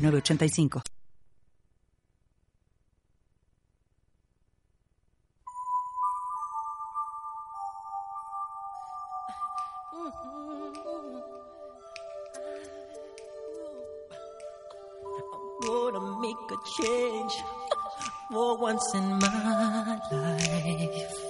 985. Gonna make a change for once in my life.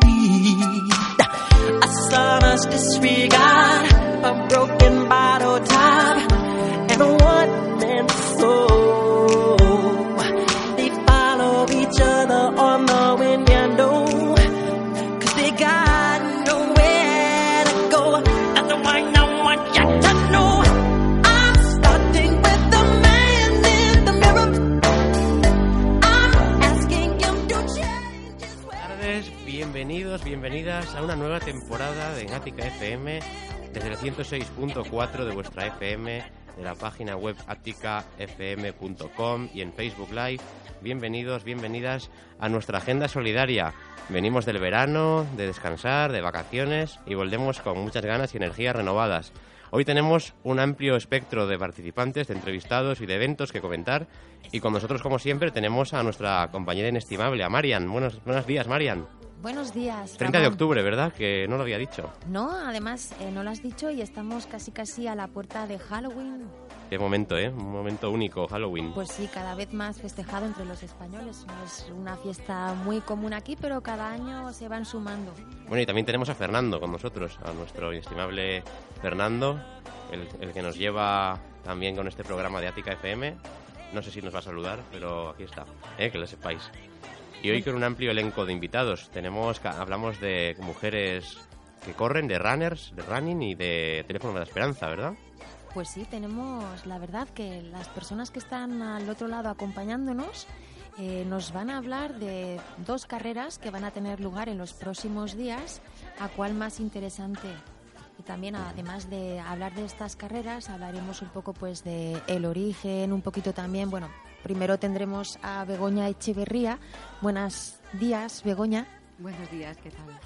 A son's disregard, a broken bienvenidas a una nueva temporada de Ática FM desde el 106.4 de vuestra FM, de la página web aticafm.com y en Facebook Live. Bienvenidos, bienvenidas a nuestra agenda solidaria. Venimos del verano, de descansar, de vacaciones y volvemos con muchas ganas y energías renovadas. Hoy tenemos un amplio espectro de participantes, de entrevistados y de eventos que comentar. Y con nosotros, como siempre, tenemos a nuestra compañera inestimable, a Marian. Buenos, buenos días, Marian. Buenos días. 30 de Ramón. octubre, ¿verdad? Que no lo había dicho. No, además eh, no lo has dicho y estamos casi casi a la puerta de Halloween. Qué momento, ¿eh? Un momento único, Halloween. Pues sí, cada vez más festejado entre los españoles. No es una fiesta muy común aquí, pero cada año se van sumando. Bueno, y también tenemos a Fernando con nosotros, a nuestro inestimable Fernando, el, el que nos lleva también con este programa de Ática FM. No sé si nos va a saludar, pero aquí está, ¿eh? que lo sepáis. Y hoy con un amplio elenco de invitados. Tenemos, hablamos de mujeres que corren, de runners, de running y de teléfono de la esperanza, ¿verdad? Pues sí, tenemos la verdad que las personas que están al otro lado acompañándonos eh, nos van a hablar de dos carreras que van a tener lugar en los próximos días, a cuál más interesante. Y también además de hablar de estas carreras, hablaremos un poco pues de el origen, un poquito también, bueno, primero tendremos a Begoña Echeverría. Buenos días, Begoña, Buenos días, ¿qué tal?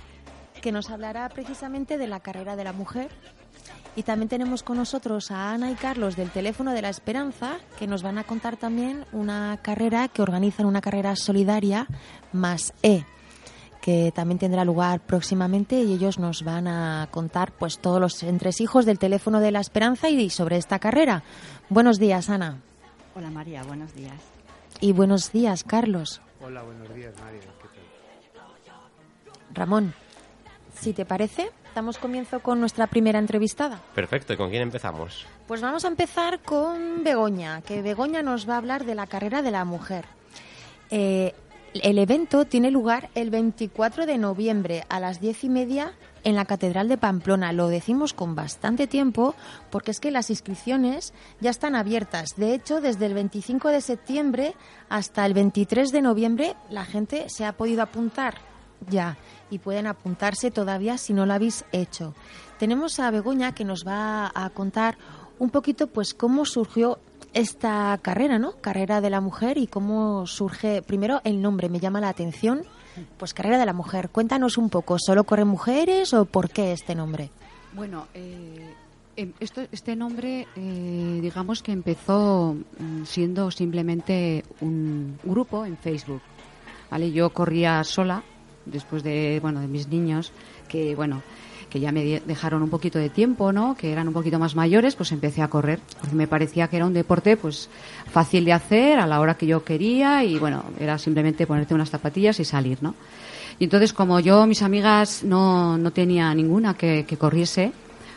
que nos hablará precisamente de la carrera de la mujer. Y también tenemos con nosotros a Ana y Carlos del Teléfono de la Esperanza, que nos van a contar también una carrera que organizan, una carrera solidaria más E, que también tendrá lugar próximamente y ellos nos van a contar pues todos los entresijos del Teléfono de la Esperanza y sobre esta carrera. Buenos días, Ana. Hola María, buenos días. Y buenos días, Carlos. Hola, buenos días, Mario. ¿Qué tal? Ramón, si te parece, damos comienzo con nuestra primera entrevistada. Perfecto, ¿y con quién empezamos? Pues vamos a empezar con Begoña, que Begoña nos va a hablar de la carrera de la mujer. Eh, el evento tiene lugar el 24 de noviembre a las diez y media en la Catedral de Pamplona. Lo decimos con bastante tiempo porque es que las inscripciones ya están abiertas. De hecho, desde el 25 de septiembre hasta el 23 de noviembre la gente se ha podido apuntar ya y pueden apuntarse todavía si no lo habéis hecho. Tenemos a Begoña que nos va a contar un poquito pues cómo surgió esta carrera, ¿no? Carrera de la mujer y cómo surge primero el nombre me llama la atención. Pues carrera de la mujer. Cuéntanos un poco, ¿solo corren mujeres o por qué este nombre? Bueno, eh, em- esto, este nombre, eh, digamos que empezó mm, siendo simplemente un grupo en Facebook. ¿vale? Yo corría sola después de, bueno, de mis niños, que, bueno, que ya me dejaron un poquito de tiempo, ¿no? Que eran un poquito más mayores, pues empecé a correr. Me parecía que era un deporte, pues, fácil de hacer a la hora que yo quería y, bueno, era simplemente ponerte unas zapatillas y salir, ¿no? Y entonces, como yo, mis amigas, no, no tenía ninguna que, que corriese,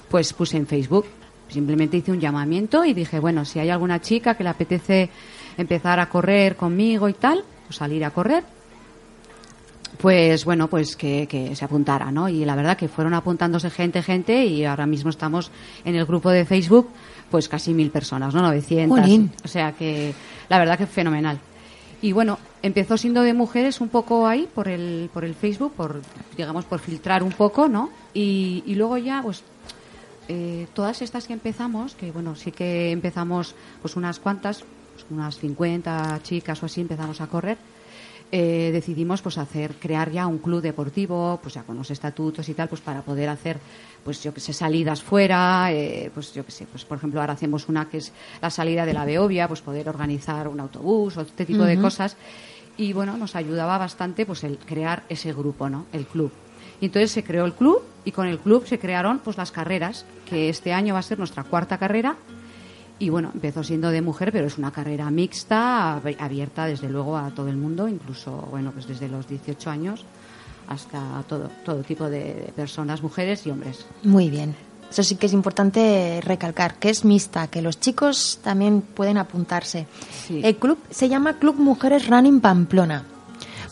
pues puse en Facebook. Simplemente hice un llamamiento y dije, bueno, si hay alguna chica que le apetece empezar a correr conmigo y tal, pues salir a correr pues bueno, pues que, que se apuntara, ¿no? Y la verdad que fueron apuntándose gente, gente, y ahora mismo estamos en el grupo de Facebook, pues casi mil personas, ¿no? 900. Jolín. O sea que la verdad que fenomenal. Y bueno, empezó siendo de mujeres un poco ahí por el, por el Facebook, por, digamos, por filtrar un poco, ¿no? Y, y luego ya, pues, eh, todas estas que empezamos, que bueno, sí que empezamos, pues unas cuantas, pues, unas 50 chicas o así, empezamos a correr eh, decidimos pues hacer crear ya un club deportivo pues ya con los estatutos y tal pues para poder hacer pues yo que sé salidas fuera eh, pues yo que sé pues por ejemplo ahora hacemos una que es la salida de la Beovia pues poder organizar un autobús o este tipo de cosas. Y bueno nos ayudaba bastante pues el crear ese grupo no el club. Y entonces se creó el club y con el club se crearon pues las carreras que este año va a ser nuestra cuarta carrera y bueno, empezó siendo de mujer, pero es una carrera mixta, ab- abierta desde luego a todo el mundo, incluso, bueno, pues desde los 18 años hasta todo, todo tipo de, de personas, mujeres y hombres. Muy bien. Eso sí que es importante recalcar, que es mixta, que los chicos también pueden apuntarse. Sí. El club se llama Club Mujeres Running Pamplona.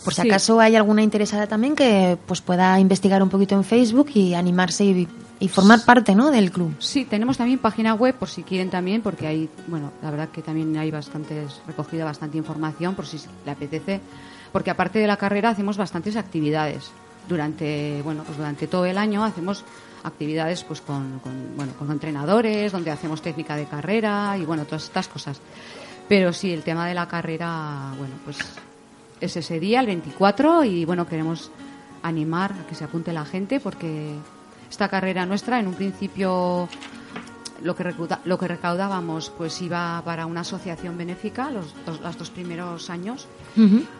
Por si Sí. acaso hay alguna interesada también que pues pueda investigar un poquito en Facebook y animarse y, y formar parte ¿no? del club. Sí, tenemos también página web por si quieren también, porque hay, bueno, la verdad que también hay bastantes, recogida bastante información por si le apetece, porque aparte de la carrera hacemos bastantes actividades. Durante, bueno, pues durante todo el año hacemos actividades pues con, con, bueno, con entrenadores, donde hacemos técnica de carrera y bueno, todas estas cosas. Pero sí, el tema de la carrera, bueno, pues es ese día, el 24, y bueno, queremos animar a que se apunte la gente porque esta carrera nuestra, en un principio, lo que, recauda- lo que recaudábamos pues iba para una asociación benéfica los dos, los dos primeros años.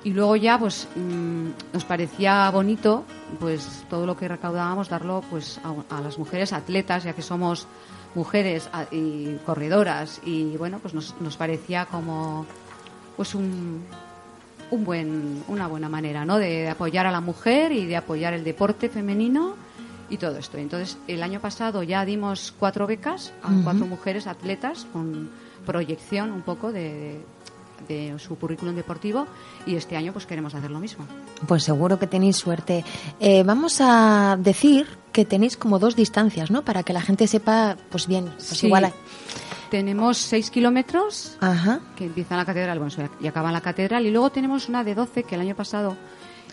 Y luego ya pues mm, nos parecía bonito pues todo lo que recaudábamos darlo pues a, a las mujeres atletas ya que somos mujeres a- y corredoras. Y bueno pues nos, nos parecía como pues un, un buen una buena manera no de, de apoyar a la mujer y de apoyar el deporte femenino y todo esto entonces el año pasado ya dimos cuatro becas a cuatro mujeres atletas con proyección un poco de, de su currículum deportivo y este año pues queremos hacer lo mismo Pues seguro que tenéis suerte. Eh, vamos a decir que tenéis como dos distancias, ¿no? Para que la gente sepa, pues bien, pues Sí. igual. a- tenemos seis kilómetros Ajá. que empieza en la catedral bueno, y acaba en la catedral y luego tenemos una de 12 que el año pasado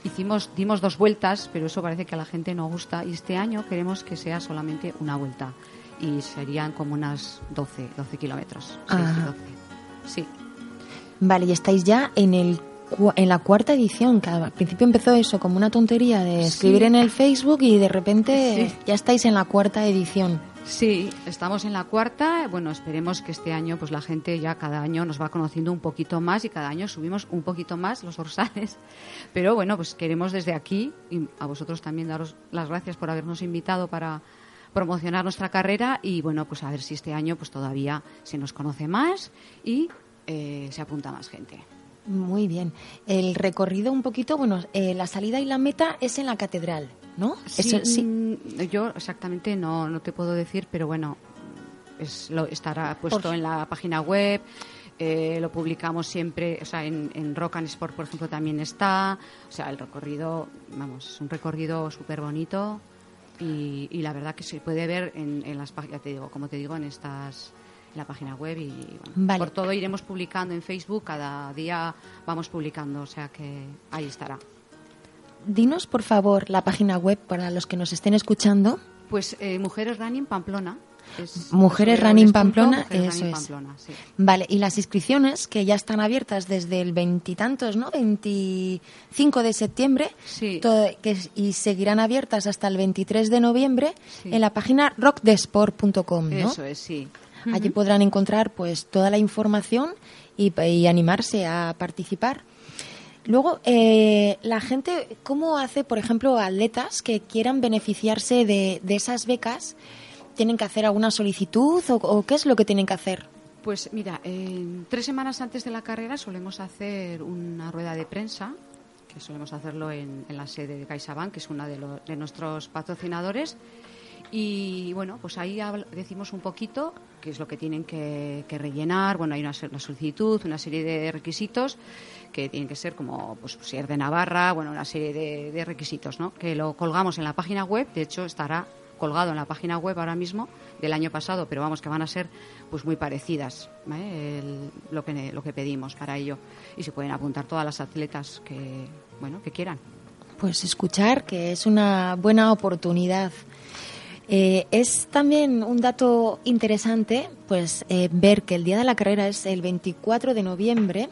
hicimos dimos dos vueltas pero eso parece que a la gente no gusta y este año queremos que sea solamente una vuelta y serían como unas 12 12 kilómetros. 12. sí Vale, y estáis ya en el en la cuarta edición, que al principio empezó eso como una tontería de escribir Sí. en el Facebook y de repente Sí. ya estáis en la cuarta edición. Sí, estamos en la cuarta. Bueno, esperemos que este año, pues la gente ya cada año nos va conociendo un poquito más y cada año subimos un poquito más los dorsales. Pero bueno, pues queremos desde aquí y a vosotros también daros las gracias por habernos invitado para promocionar nuestra carrera y bueno, pues a ver si este año pues todavía se nos conoce más y eh, se apunta más gente. Muy bien. El recorrido un poquito, bueno, eh, la salida y la meta es en la catedral, ¿no? Eso sí. mm, Yo exactamente no, no te puedo decir, pero bueno, es, lo, estará puesto Por- en la página web. eh, lo publicamos siempre, o sea, en, en Rock and Sport, por ejemplo, también está. O sea, el recorrido, vamos, es un recorrido súper bonito y, y la verdad que se puede ver en, en las páginas, te digo, como te digo, en estas en la página web y bueno, Vale. por todo iremos publicando en Facebook, cada día vamos publicando, o sea que ahí estará. Dinos, por favor, la página web para los que nos estén escuchando. Pues eh, Mujeres Running Pamplona. Es Mujeres Running Pamplona, Mujeres eso Running es. Pamplona, sí. Vale, y las inscripciones que ya están abiertas desde el veintitantos, ¿no? 25 de septiembre. Sí. todo- que, y seguirán abiertas hasta el 23 de noviembre Sí. en la página rockdesport.com, ¿no? Eso es, sí. Allí podrán encontrar pues toda la información y, y animarse a participar. Luego, eh, la gente, ¿cómo hace, por ejemplo, atletas que quieran beneficiarse de, de esas becas? ¿Tienen que hacer alguna solicitud o, qué es lo que tienen que hacer? Pues mira, eh, tres semanas antes de la carrera solemos hacer una rueda de prensa, que solemos hacerlo en, la sede de CaixaBank, que es uno de, lo- de nuestros patrocinadores. Y bueno, pues ahí decimos un poquito qué es lo que tienen que, rellenar. Bueno, hay una, una solicitud, una serie de requisitos que tienen que ser como pues, ser de Navarra, bueno, una serie de, requisitos, ¿no? Que lo colgamos en la página web, de hecho estará colgado en la página web ahora mismo del año pasado, pero vamos que van a ser pues muy parecidas. El- lo que lo que pedimos para ello y se pueden apuntar todas las atletas que bueno que quieran. Pues escuchar que es una buena oportunidad. Eh, es también un dato interesante, pues eh, ver que el día de la carrera es el 24 de noviembre,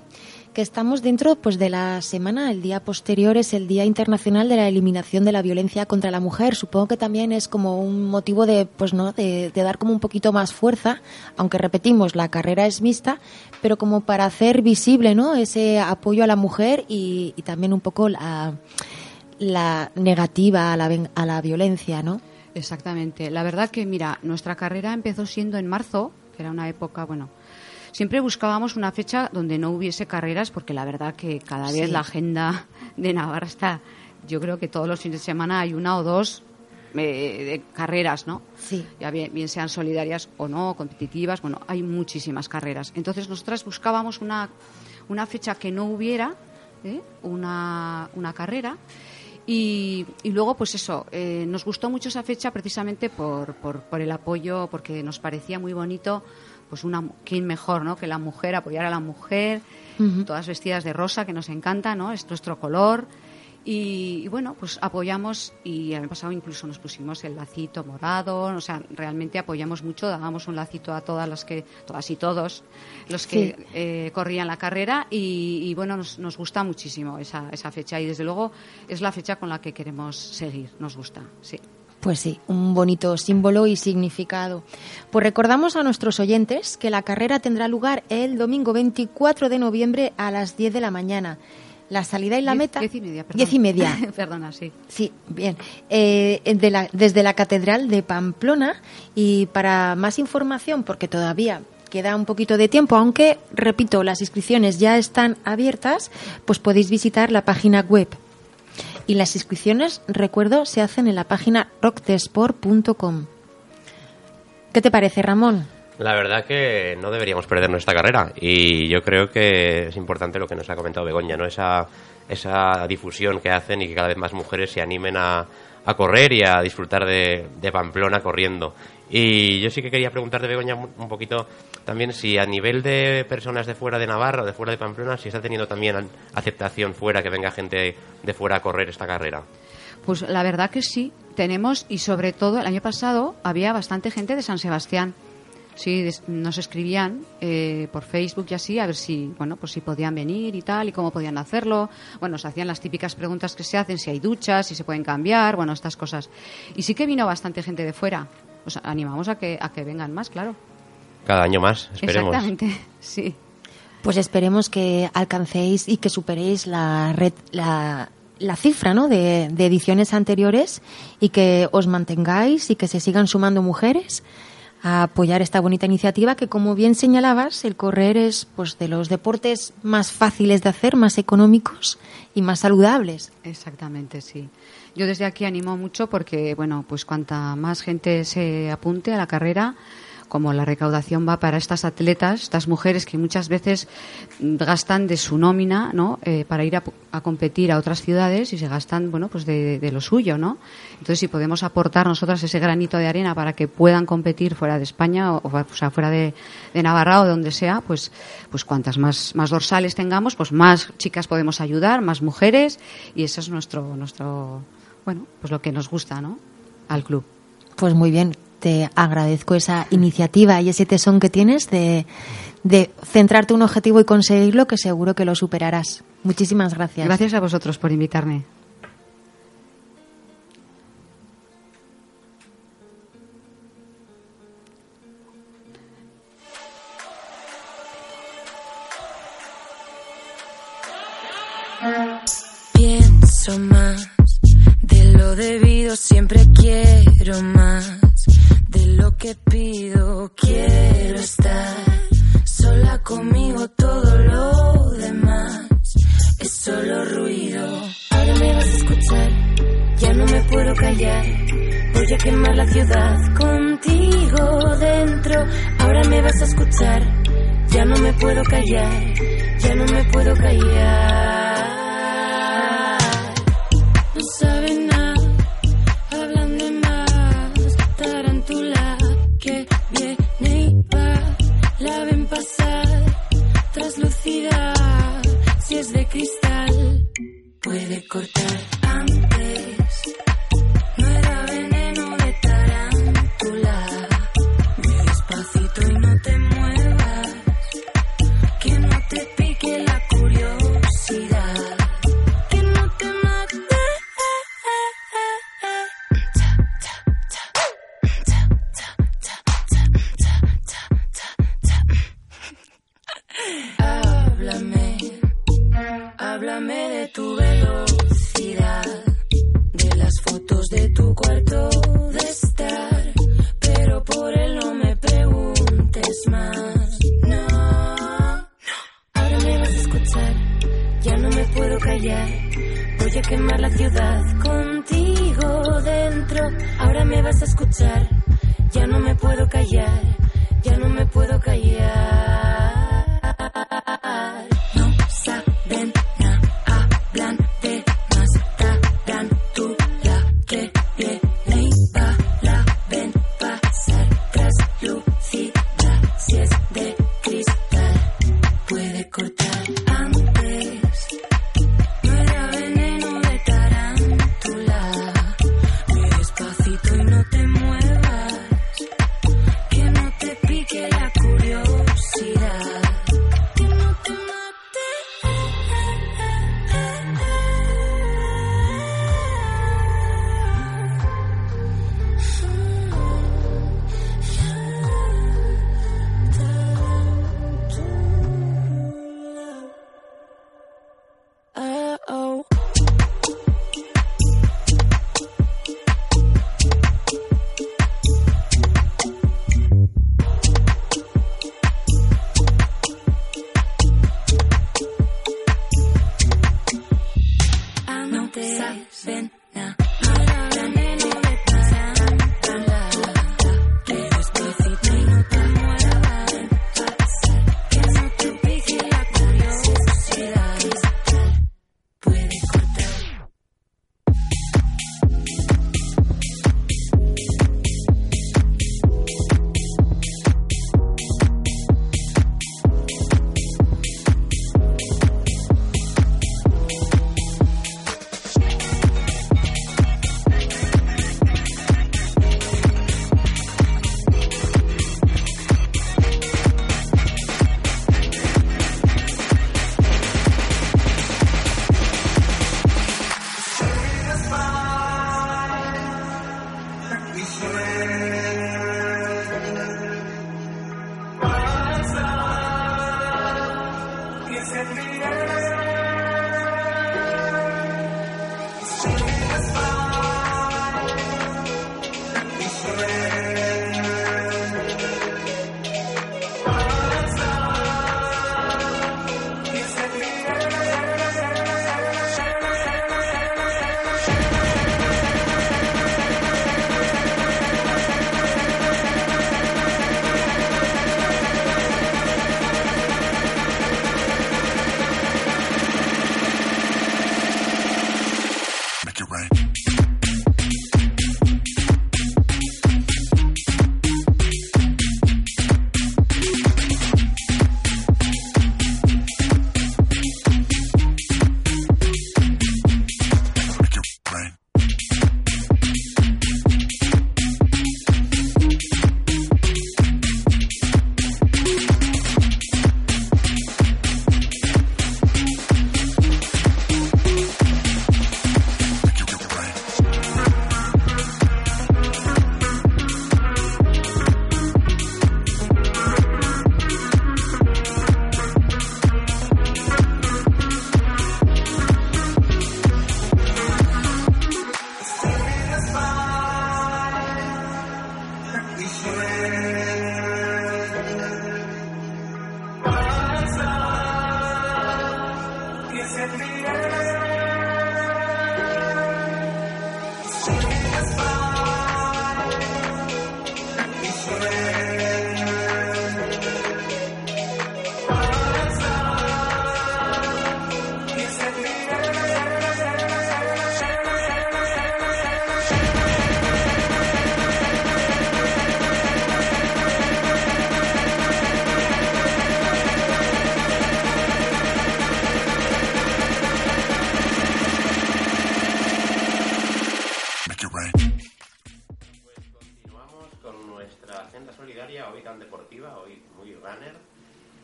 que estamos dentro pues de la semana, el día posterior es el Día Internacional de la Eliminación de la Violencia contra la Mujer. Supongo que también es como un motivo de pues no de, de dar como un poquito más fuerza, aunque repetimos la carrera es mixta, pero como para hacer visible no ese apoyo a la mujer y, y también un poco la la negativa a la, a la violencia, ¿no? Exactamente. La verdad que mira, nuestra carrera empezó siendo en marzo, que era una época, bueno, siempre buscábamos una fecha donde no hubiese carreras porque la verdad que cada vez la agenda de Navarra está, yo creo que todos los fines de semana hay una o dos eh, de carreras, ¿no? Sí. ya bien, bien sean solidarias o no, competitivas, bueno, hay muchísimas carreras. Entonces nosotras buscábamos una, una fecha que no hubiera ¿eh? una, una carrera y, y luego, pues eso, eh, nos gustó mucho esa fecha precisamente por, por, por el apoyo, porque nos parecía muy bonito, pues una, quién mejor, ¿no? Que la mujer, apoyar a la mujer, todas vestidas de rosa, que nos encanta, ¿no? Es nuestro color. Y, y bueno, pues apoyamos y el año pasado incluso nos pusimos el lacito morado, o sea, realmente apoyamos mucho, dábamos un lacito a todas las que, todas y todos los que Sí. eh, corrían la carrera y, y, bueno, nos, nos gusta muchísimo esa, esa fecha y desde luego es la fecha con la que queremos seguir, nos gusta, sí. Pues sí, un bonito símbolo y significado. Pues recordamos a nuestros oyentes que la carrera tendrá lugar el domingo 24 de noviembre a las 10 de la mañana. La salida y la Diez- meta. Diez y media, perdón. Diez y media. Perdona, sí. Sí, bien. Eh, de la- desde la Catedral de Pamplona y para más información, porque todavía queda un poquito de tiempo, aunque, repito, las inscripciones ya están abiertas, pues podéis visitar la página web. Y las inscripciones, recuerdo, se hacen en la página rocktesport.com. ¿Qué te parece, Ramón? La verdad que no deberíamos perdernos esta carrera y yo creo que es importante lo que nos ha comentado Begoña, ¿no? Esa, esa difusión que hacen y que cada vez más mujeres se animen a, a correr y a disfrutar de, de Pamplona corriendo. Y yo sí que quería preguntarte, Begoña, un poquito también si a nivel de personas de fuera de Navarra o de fuera de Pamplona, si está teniendo también aceptación fuera, que venga gente de fuera a correr esta carrera. Pues la verdad que sí, tenemos y sobre todo el año pasado había bastante gente de San Sebastián. Sí, nos escribían eh, por Facebook y así a ver si, bueno, pues si podían venir y tal y cómo podían hacerlo. Bueno, nos hacían las típicas preguntas que se hacen, si hay duchas, si se pueden cambiar, bueno, estas cosas. Y sí que vino bastante gente de fuera. Os animamos a que a que vengan más, claro. Cada año más, esperemos. Exactamente, sí. Pues esperemos que alcancéis y que superéis la red, la, la cifra ¿no? de, de ediciones anteriores y que os mantengáis y que se sigan sumando mujeres a apoyar esta bonita iniciativa que, como bien señalabas, el correr es pues de los deportes más fáciles de hacer, más económicos y más saludables. Exactamente, sí. Yo desde aquí animo mucho porque, bueno, pues cuanta más gente se apunte a la carrera, como la recaudación va para estas atletas, estas mujeres que muchas veces gastan de su nómina, ¿no? Eh, para ir a, a competir a otras ciudades y se gastan, bueno, pues de, lo suyo, ¿no? Entonces, si podemos aportar nosotras ese granito de arena para que puedan competir fuera de España o, sea, fuera de, de Navarra o de donde sea, pues, pues cuantas más, más dorsales tengamos, pues más chicas podemos ayudar, más mujeres y eso es nuestro, nuestro, bueno, pues lo que nos gusta, ¿no? Al club. Pues muy bien, te agradezco esa iniciativa y ese tesón que tienes de, centrarte un objetivo y conseguirlo, que seguro que lo superarás. Muchísimas gracias. Gracias a vosotros por invitarme. Pienso más de lo debido, siempre quiero más lo que pido. Quiero estar sola conmigo, todo lo demás es solo ruido. Ahora me vas a escuchar, ya no me puedo callar. Voy a quemar la ciudad contigo dentro. Ahora me vas a escuchar, ya no me puedo callar, ya no me puedo callar. No sabes La ven pasar, traslucida, si es de cristal, puede cortar.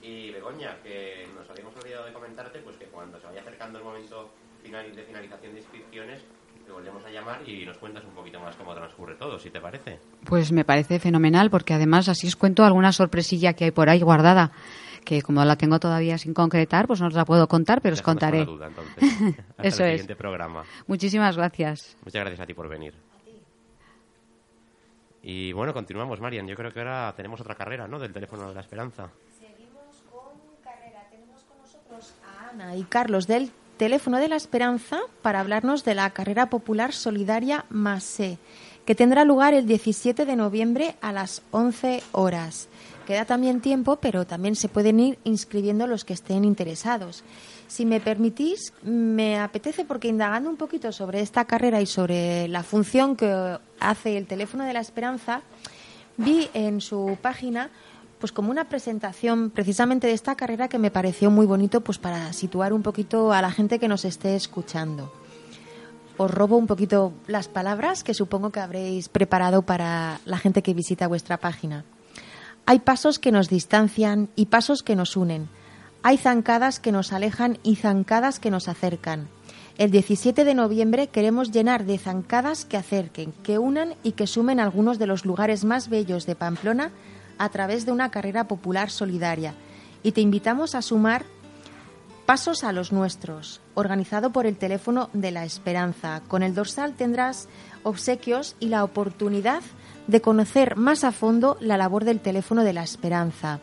Y Begoña, que nos habíamos olvidado de comentarte, pues que cuando se vaya acercando el momento final de finalización de inscripciones, te volvemos a llamar y nos cuentas un poquito más cómo transcurre todo, si te parece. Pues me parece fenomenal, porque además así os cuento alguna sorpresilla que hay por ahí guardada, que como la tengo todavía sin concretar, pues no os la puedo contar, pero os con contaré. duda, entonces. Hasta Eso el es. siguiente programa. Muchísimas gracias. Muchas gracias a ti por venir. Y bueno, continuamos, Marian. Yo creo que ahora tenemos otra carrera, ¿no? Del teléfono de la esperanza. Seguimos con carrera. Tenemos con nosotros a Y Carlos del Teléfono de la Esperanza para hablarnos de la carrera popular solidaria Masé, que tendrá lugar el 17 de noviembre a las 11 horas. Queda también tiempo, pero también se pueden ir inscribiendo los que estén interesados. Si me permitís, me apetece porque indagando un poquito sobre esta carrera y sobre la función que hace el Teléfono de la Esperanza, vi en su página pues como una presentación precisamente de esta carrera que me pareció muy bonito pues para situar un poquito a la gente que nos esté escuchando. Os robo un poquito las palabras que supongo que habréis preparado para la gente que visita vuestra página. Hay pasos que nos distancian y pasos que nos unen. Hay zancadas que nos alejan y zancadas que nos acercan. El 17 de noviembre queremos llenar de zancadas que acerquen, que unan y que sumen algunos de los lugares más bellos de Pamplona a través de una carrera popular solidaria. Y te invitamos a sumar Pasos a los nuestros, organizado por el teléfono de la esperanza. Con el dorsal tendrás obsequios y la oportunidad de conocer más a fondo la labor del teléfono de la esperanza.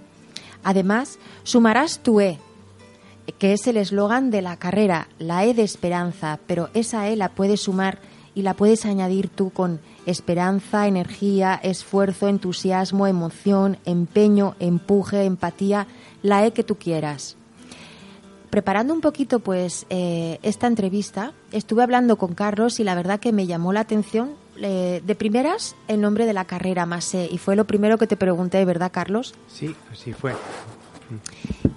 Además, sumarás tu E, que es el eslogan de la carrera, la E de esperanza, pero esa E la puedes sumar y la puedes añadir tú con esperanza, energía, esfuerzo, entusiasmo, emoción, empeño, empuje, empatía, la E que tú quieras. Preparando un poquito pues eh, esta entrevista, estuve hablando con Carlos y la verdad que me llamó la atención eh, de primeras el nombre de la carrera Masé y fue lo primero que te pregunté, ¿verdad Carlos? Sí, así fue.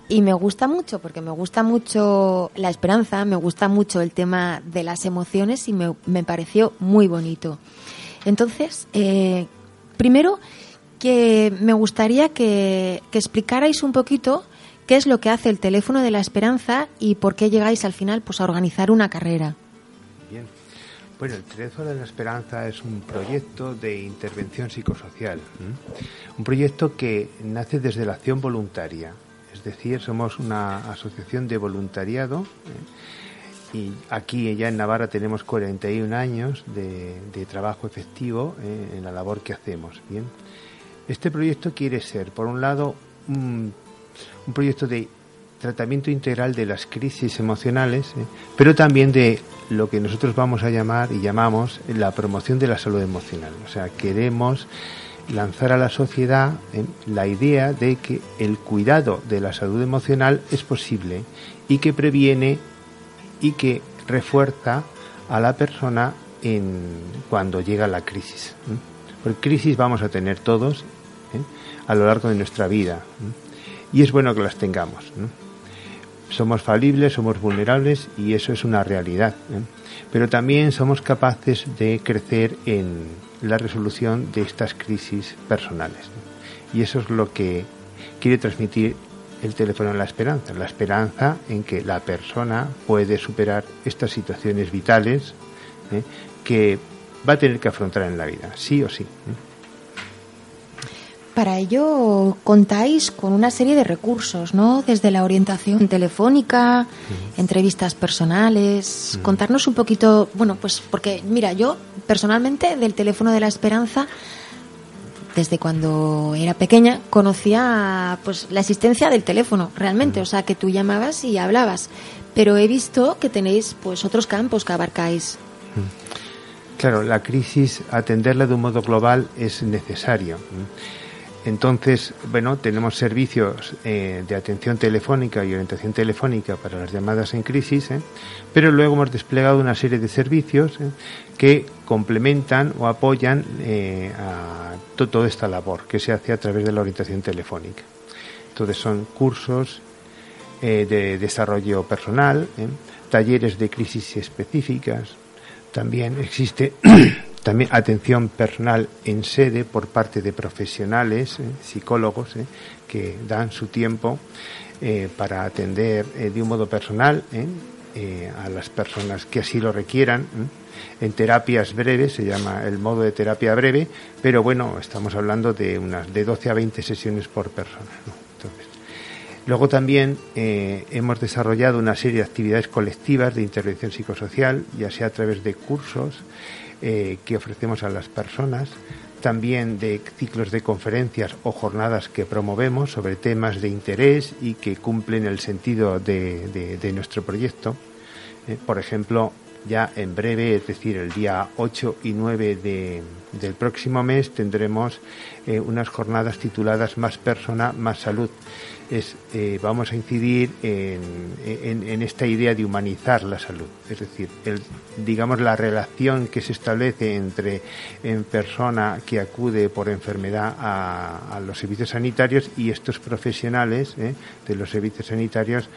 Y me gusta mucho, porque me gusta mucho la esperanza, me gusta mucho el tema de las emociones y me, me pareció muy bonito. Entonces, eh, primero que me gustaría que, explicarais un poquito qué es lo que hace el teléfono de la esperanza y por qué llegáis al final pues, a organizar una carrera. Bien. Bueno, el Teléfono de la Esperanza es un proyecto de intervención psicosocial. Un proyecto que nace desde la acción voluntaria. Es decir, somos una asociación de voluntariado. ¿eh? Y aquí ya en Navarra tenemos 41 años de, trabajo efectivo ¿eh? en la labor que hacemos. Bien. Este proyecto quiere ser, por un lado, un, un proyecto de tratamiento integral de las crisis emocionales, ¿eh? pero también de lo que nosotros vamos a llamar y llamamos la promoción de la salud emocional. O sea, queremos lanzar a la sociedad ¿eh? la idea de que el cuidado de la salud emocional es posible y que previene y que refuerza a la persona en cuando llega la crisis. Porque crisis vamos a tener todos ¿eh? a lo largo de nuestra vida y es bueno que las tengamos. Somos falibles, somos vulnerables y eso es una realidad. Pero también somos capaces de crecer en la resolución de estas crisis personales. Y eso es lo que quiere transmitir el teléfono de la esperanza. La esperanza en que la persona puede superar estas situaciones vitales ¿eh? que va a tener que afrontar en la vida, sí o sí. ¿eh? Para ello contáis con una serie de recursos, ¿no? Desde la orientación telefónica, entrevistas personales. Contarnos un poquito, bueno, pues porque mira, yo personalmente del teléfono de la esperanza desde cuando era pequeña conocía pues la existencia del teléfono realmente, o sea, que tú llamabas y hablabas, pero he visto que tenéis pues otros campos que abarcáis. Claro, la crisis, atenderla de un modo global es necesario. Entonces, bueno, tenemos servicios eh, de atención telefónica y orientación telefónica para las llamadas en crisis, ¿eh? pero luego hemos desplegado una serie de servicios ¿eh? que complementan o apoyan a to- toda esta labor que se hace a través de la orientación telefónica. Entonces son cursos de desarrollo personal, talleres de crisis específicas. También existe también atención personal en sede por parte de profesionales, ¿eh? psicólogos, ¿eh? que dan su tiempo eh, para atender de un modo personal a las personas que así lo requieran. En terapias breves, se llama el modo de terapia breve, pero bueno, estamos hablando de unas de 12 a 20 sesiones por persona. Luego también hemos desarrollado una serie de actividades colectivas de intervención psicosocial, ya sea a través de cursos eh, que ofrecemos a las personas, también de ciclos de conferencias o jornadas que promovemos sobre temas de interés y que cumplen el sentido de, de- nuestro proyecto. Eh, por ejemplo, ya en breve, es decir, el día 8 y 9 de- del próximo mes, tendremos eh, unas jornadas tituladas Más persona, más salud. Eh, vamos a incidir en, en- esta idea de humanizar la salud, es decir, el, digamos la relación que se establece entre en persona que acude por enfermedad a, los servicios sanitarios y estos profesionales eh, de los servicios sanitarios,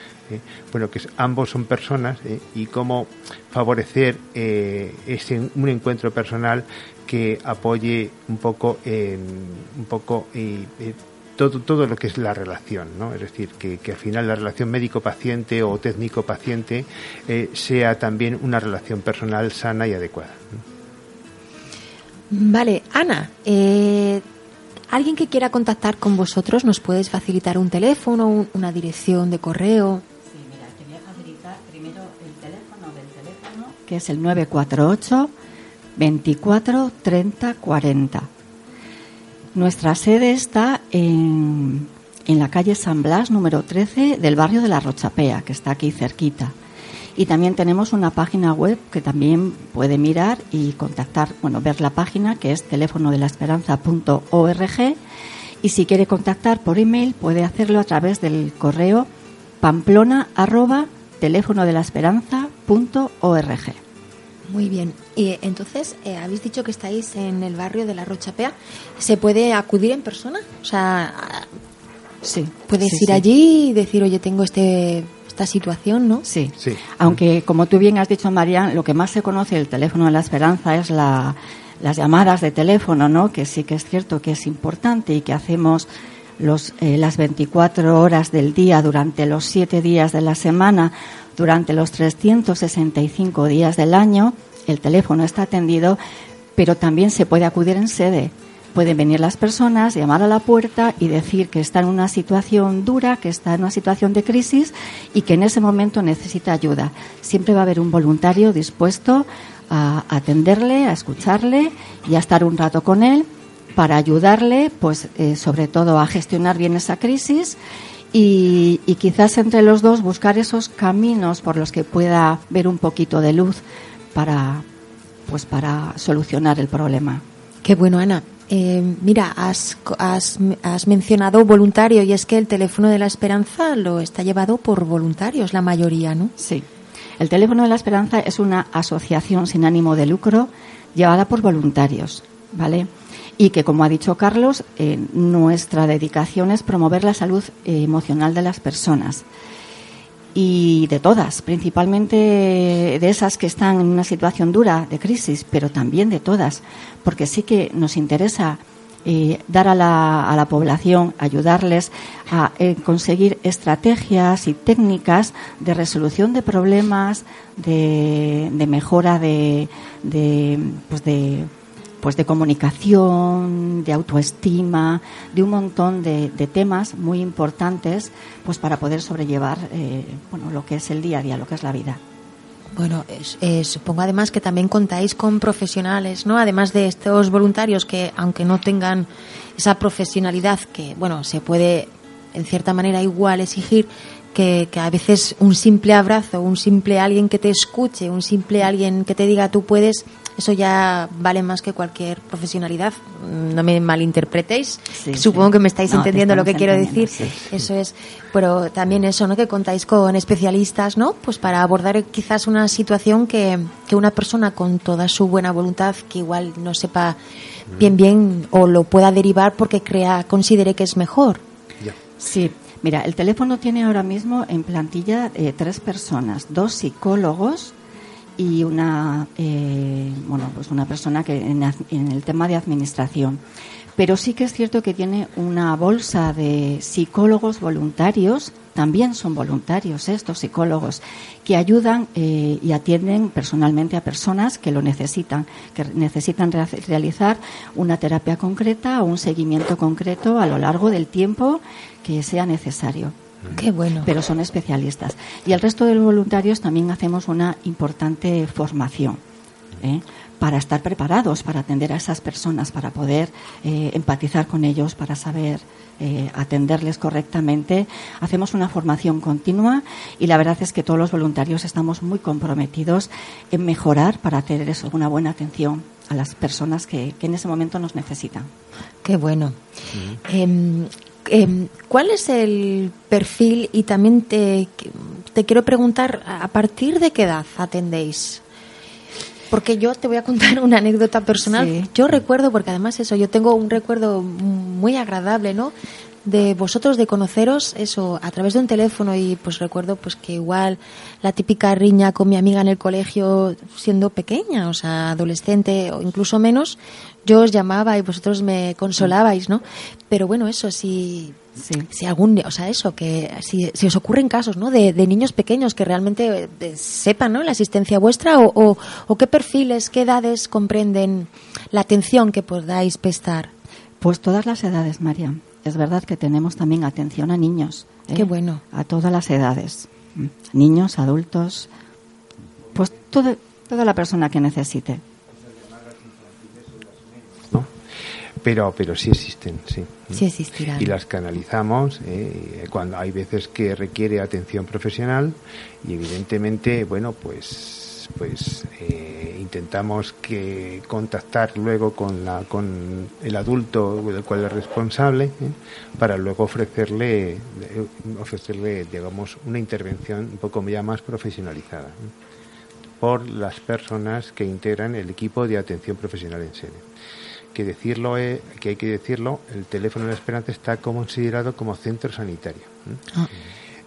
bueno, que ambos son personas y cómo favorecer ese, un encuentro personal que apoye un poco, en, un poco eh, eh, todo, todo lo que es la relación, ¿no? Es decir, que, que al final la relación médico-paciente o técnico-paciente eh, sea también una relación personal sana y adecuada. Vale, Ana, eh, alguien que quiera contactar con vosotros, ¿nos puedes facilitar un teléfono, un- una dirección de correo? Sí, mira, te voy a facilitar primero el teléfono del teléfono, que es el 948 24 30 40. Nuestra sede está en, en la calle San Blas, número 13, del barrio de la Rochapea, que está aquí cerquita. Y también tenemos una página web que también puede mirar y contactar, bueno, ver la página que es teléfono y si quiere contactar por email puede hacerlo a través del correo pamplona de. Muy bien. Y entonces, eh, habéis dicho que estáis en el barrio de la Rochapea. ¿Se puede acudir en persona? O sea, Sí. puedes sí, ir sí. allí y decir, oye, tengo este esta situación, ¿no? Sí. Sí. Aunque, como tú bien has dicho, Marian, lo que más se conoce del teléfono de la esperanza es la, las llamadas de teléfono, ¿no? Que sí que es cierto que es importante y que hacemos los, eh, las 24 horas del día durante los 7 días de la semana, durante los 365 días del año. El teléfono está atendido, pero también se puede acudir en sede. Pueden venir las personas, llamar a la puerta y decir que está en una situación dura, que está en una situación de crisis y que en ese momento necesita ayuda. Siempre va a haber un voluntario dispuesto a atenderle, a escucharle y a estar un rato con él para ayudarle, pues eh, sobre todo a gestionar bien esa crisis y, y quizás entre los dos buscar esos caminos por los que pueda ver un poquito de luz para, pues para solucionar el problema. Qué bueno, Ana. Eh, mira, has, has, has mencionado voluntario y es que el teléfono de la esperanza lo está llevado por voluntarios, la mayoría, ¿no? Sí. El Teléfono de la Esperanza es una asociación sin ánimo de lucro llevada por voluntarios, ¿vale? Y que, como ha dicho Carlos, eh, nuestra dedicación es promover la salud eh, emocional de las personas. Y de todas, principalmente de esas que están en una situación dura de crisis, pero también de todas, porque sí que nos interesa eh, dar a la, a la población, ayudarles a eh, conseguir estrategias y técnicas de resolución de problemas, de, de mejora de, de, pues de, pues de comunicación, de autoestima, de un montón de, de temas muy importantes pues para poder sobrellevar eh, bueno, lo que es el día a día, lo que es la vida. Bueno, eh, supongo además que también contáis con profesionales, ¿no? Además de estos voluntarios que, aunque no tengan esa profesionalidad que, bueno, se puede en cierta manera igual exigir, que, que a veces un simple abrazo, un simple alguien que te escuche, un simple alguien que te diga tú puedes, eso ya vale más que cualquier profesionalidad. No me malinterpretéis. Sí, Supongo sí. que me estáis No, entendiendo lo que quiero decir. sí. Eso es. Pero también eso, ¿no? Que contáis con especialistas, ¿no? Pues para abordar quizás una situación que, que una persona con toda su buena voluntad, que igual no sepa bien bien o lo pueda derivar porque crea, considere que es mejor. Sí, mira, el teléfono tiene ahora mismo en plantilla eh, tres personas, dos psicólogos y una, eh, bueno, pues una persona que en, el tema de administración. Pero sí que es cierto que tiene una bolsa de psicólogos voluntarios, también son voluntarios estos psicólogos, que ayudan eh, y atienden personalmente a personas que lo necesitan, que necesitan rea- realizar una terapia concreta o un seguimiento concreto a lo largo del tiempo que sea necesario Qué bueno. pero son especialistas. Y el resto de los voluntarios también hacemos una importante formación ¿eh? para estar preparados para atender a esas personas, para poder eh, empatizar con ellos, para saber eh, atenderles correctamente. Hacemos una formación continua y la verdad es que todos los voluntarios estamos muy comprometidos en mejorar para hacer eso, una buena atención a las personas que, que en ese momento nos necesitan. Qué bueno. Em, ¿Cuál es el perfil? Y también te, te quiero preguntar, ¿a partir de qué edad atendéis? Porque yo te voy a contar una anécdota personal. Sí. Yo recuerdo, porque además eso, yo tengo un recuerdo muy agradable, ¿no? De vosotros, de conoceros, eso, a través de un teléfono y pues recuerdo pues que igual la típica riña con mi amiga en el colegio siendo pequeña, o sea, adolescente o incluso menos, yo os llamaba y vosotros me consolabais, ¿no? Pero bueno, eso, si, Sí. si algún, o sea, eso, que si, si os ocurren casos, ¿no? De, de niños pequeños que realmente eh, sepan, ¿no? La asistencia vuestra o, o, o qué perfiles, qué edades comprenden la atención que podáis prestar. Pues todas las edades, María. Es verdad que tenemos también atención a niños. ¿eh? Qué bueno. A todas las edades. Mm. Niños, adultos. Pues todo- toda la persona que necesite. ¿no? Pero, pero sí existen, sí. Sí existirán. Y las canalizamos eh, cuando hay veces que requiere atención profesional y evidentemente, bueno, pues, pues eh, intentamos que contactar luego con la, con el adulto del cual es responsable ¿eh? para luego ofrecerle, eh, ofrecerle, digamos, una intervención un poco ya más profesionalizada. ¿eh? por las personas que integran el equipo de atención profesional en sede. Que decirlo es, que hay que decirlo, el teléfono de la Esperanza está considerado como centro sanitario. Ah.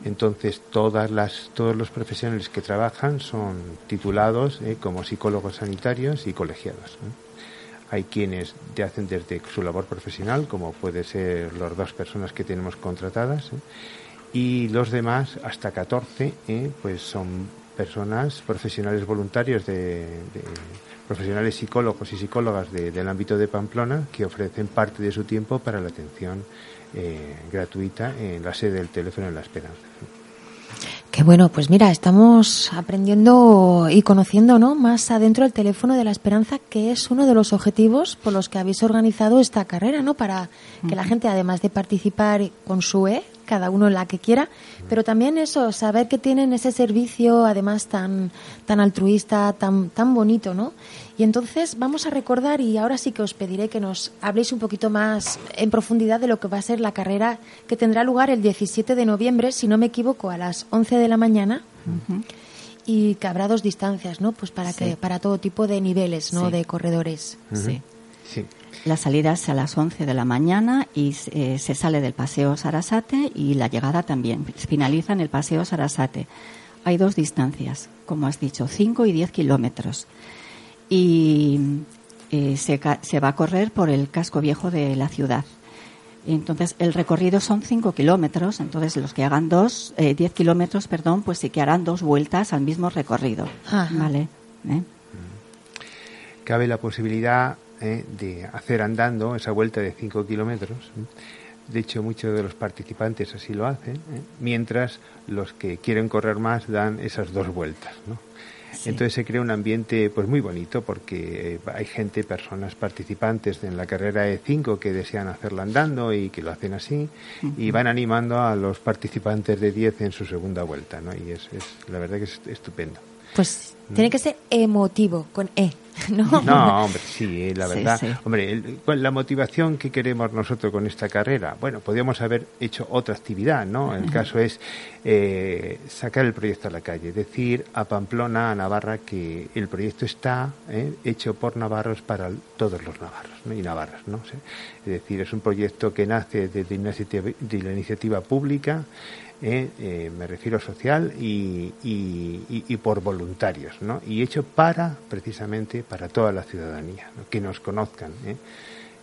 Entonces todas las, todos los profesionales que trabajan son titulados eh, como psicólogos sanitarios y colegiados. ¿eh? Hay quienes te hacen desde su labor profesional, como puede ser las dos personas que tenemos contratadas, ¿eh? y los demás, hasta 14, ¿eh? pues son personas, profesionales voluntarios de, de- profesionales psicólogos y psicólogas de- del ámbito de Pamplona que ofrecen parte de su tiempo para la atención eh, gratuita en la sede del teléfono en La Esperanza. Qué bueno, pues mira, estamos aprendiendo y conociendo ¿no? más adentro el teléfono de la esperanza, que es uno de los objetivos por los que habéis organizado esta carrera, ¿no? Para que la gente, además de participar con su E, cada uno en la que quiera, pero también eso, saber que tienen ese servicio, además tan, tan altruista, tan, tan bonito, ¿no? Y entonces vamos a recordar, y ahora sí que os pediré que nos habléis un poquito más en profundidad de lo que va a ser la carrera que tendrá lugar el 17 de noviembre, si no me equivoco, a las 11 de la mañana. Y que habrá dos distancias, ¿no? Pues para Sí. que para todo tipo de niveles, ¿no? Sí. De corredores. Sí. Sí. La salida es a las 11 de la mañana y eh, se sale del Paseo Sarasate y la llegada también. Finaliza en el Paseo Sarasate. Hay dos distancias, como has dicho, 5 y 10 kilómetros. Y eh, se, se va a correr por el casco viejo de la ciudad. Entonces, el recorrido son 5 kilómetros, entonces los que hagan dos, eh, 10 kilómetros, perdón, pues sí que harán dos vueltas al mismo recorrido. Ajá. ¿Vale? ¿Eh? Cabe la posibilidad eh, de hacer andando esa vuelta de 5 kilómetros. ¿eh? De hecho, muchos de los participantes así lo hacen, ¿eh? mientras los que quieren correr más dan esas dos vueltas. ¿no? Sí. Entonces se crea un ambiente pues muy bonito porque eh, hay gente, personas participantes en la carrera de 5 que desean hacerlo andando y que lo hacen así y van animando a los participantes de 10 en su segunda vuelta, ¿no? Y es, es la verdad que es estupendo. Pues tiene que ser emotivo, con E. No. No, hombre, sí, la Sí, verdad. sí. Hombre, el- ¿cuál- la motivación que queremos nosotros con esta carrera, bueno, podríamos haber hecho otra actividad, ¿no? El caso es eh, sacar el proyecto a la calle, decir a Pamplona, a Navarra, que el proyecto está eh, hecho por navarros para todos los navarros ¿no? y navarras, ¿no? Es decir, es un proyecto que nace desde de la iniciativa pública, eh, eh, me refiero social y, y- por voluntarios, ¿no? Y hecho para, precisamente, para toda la ciudadanía, que nos conozcan, ¿eh?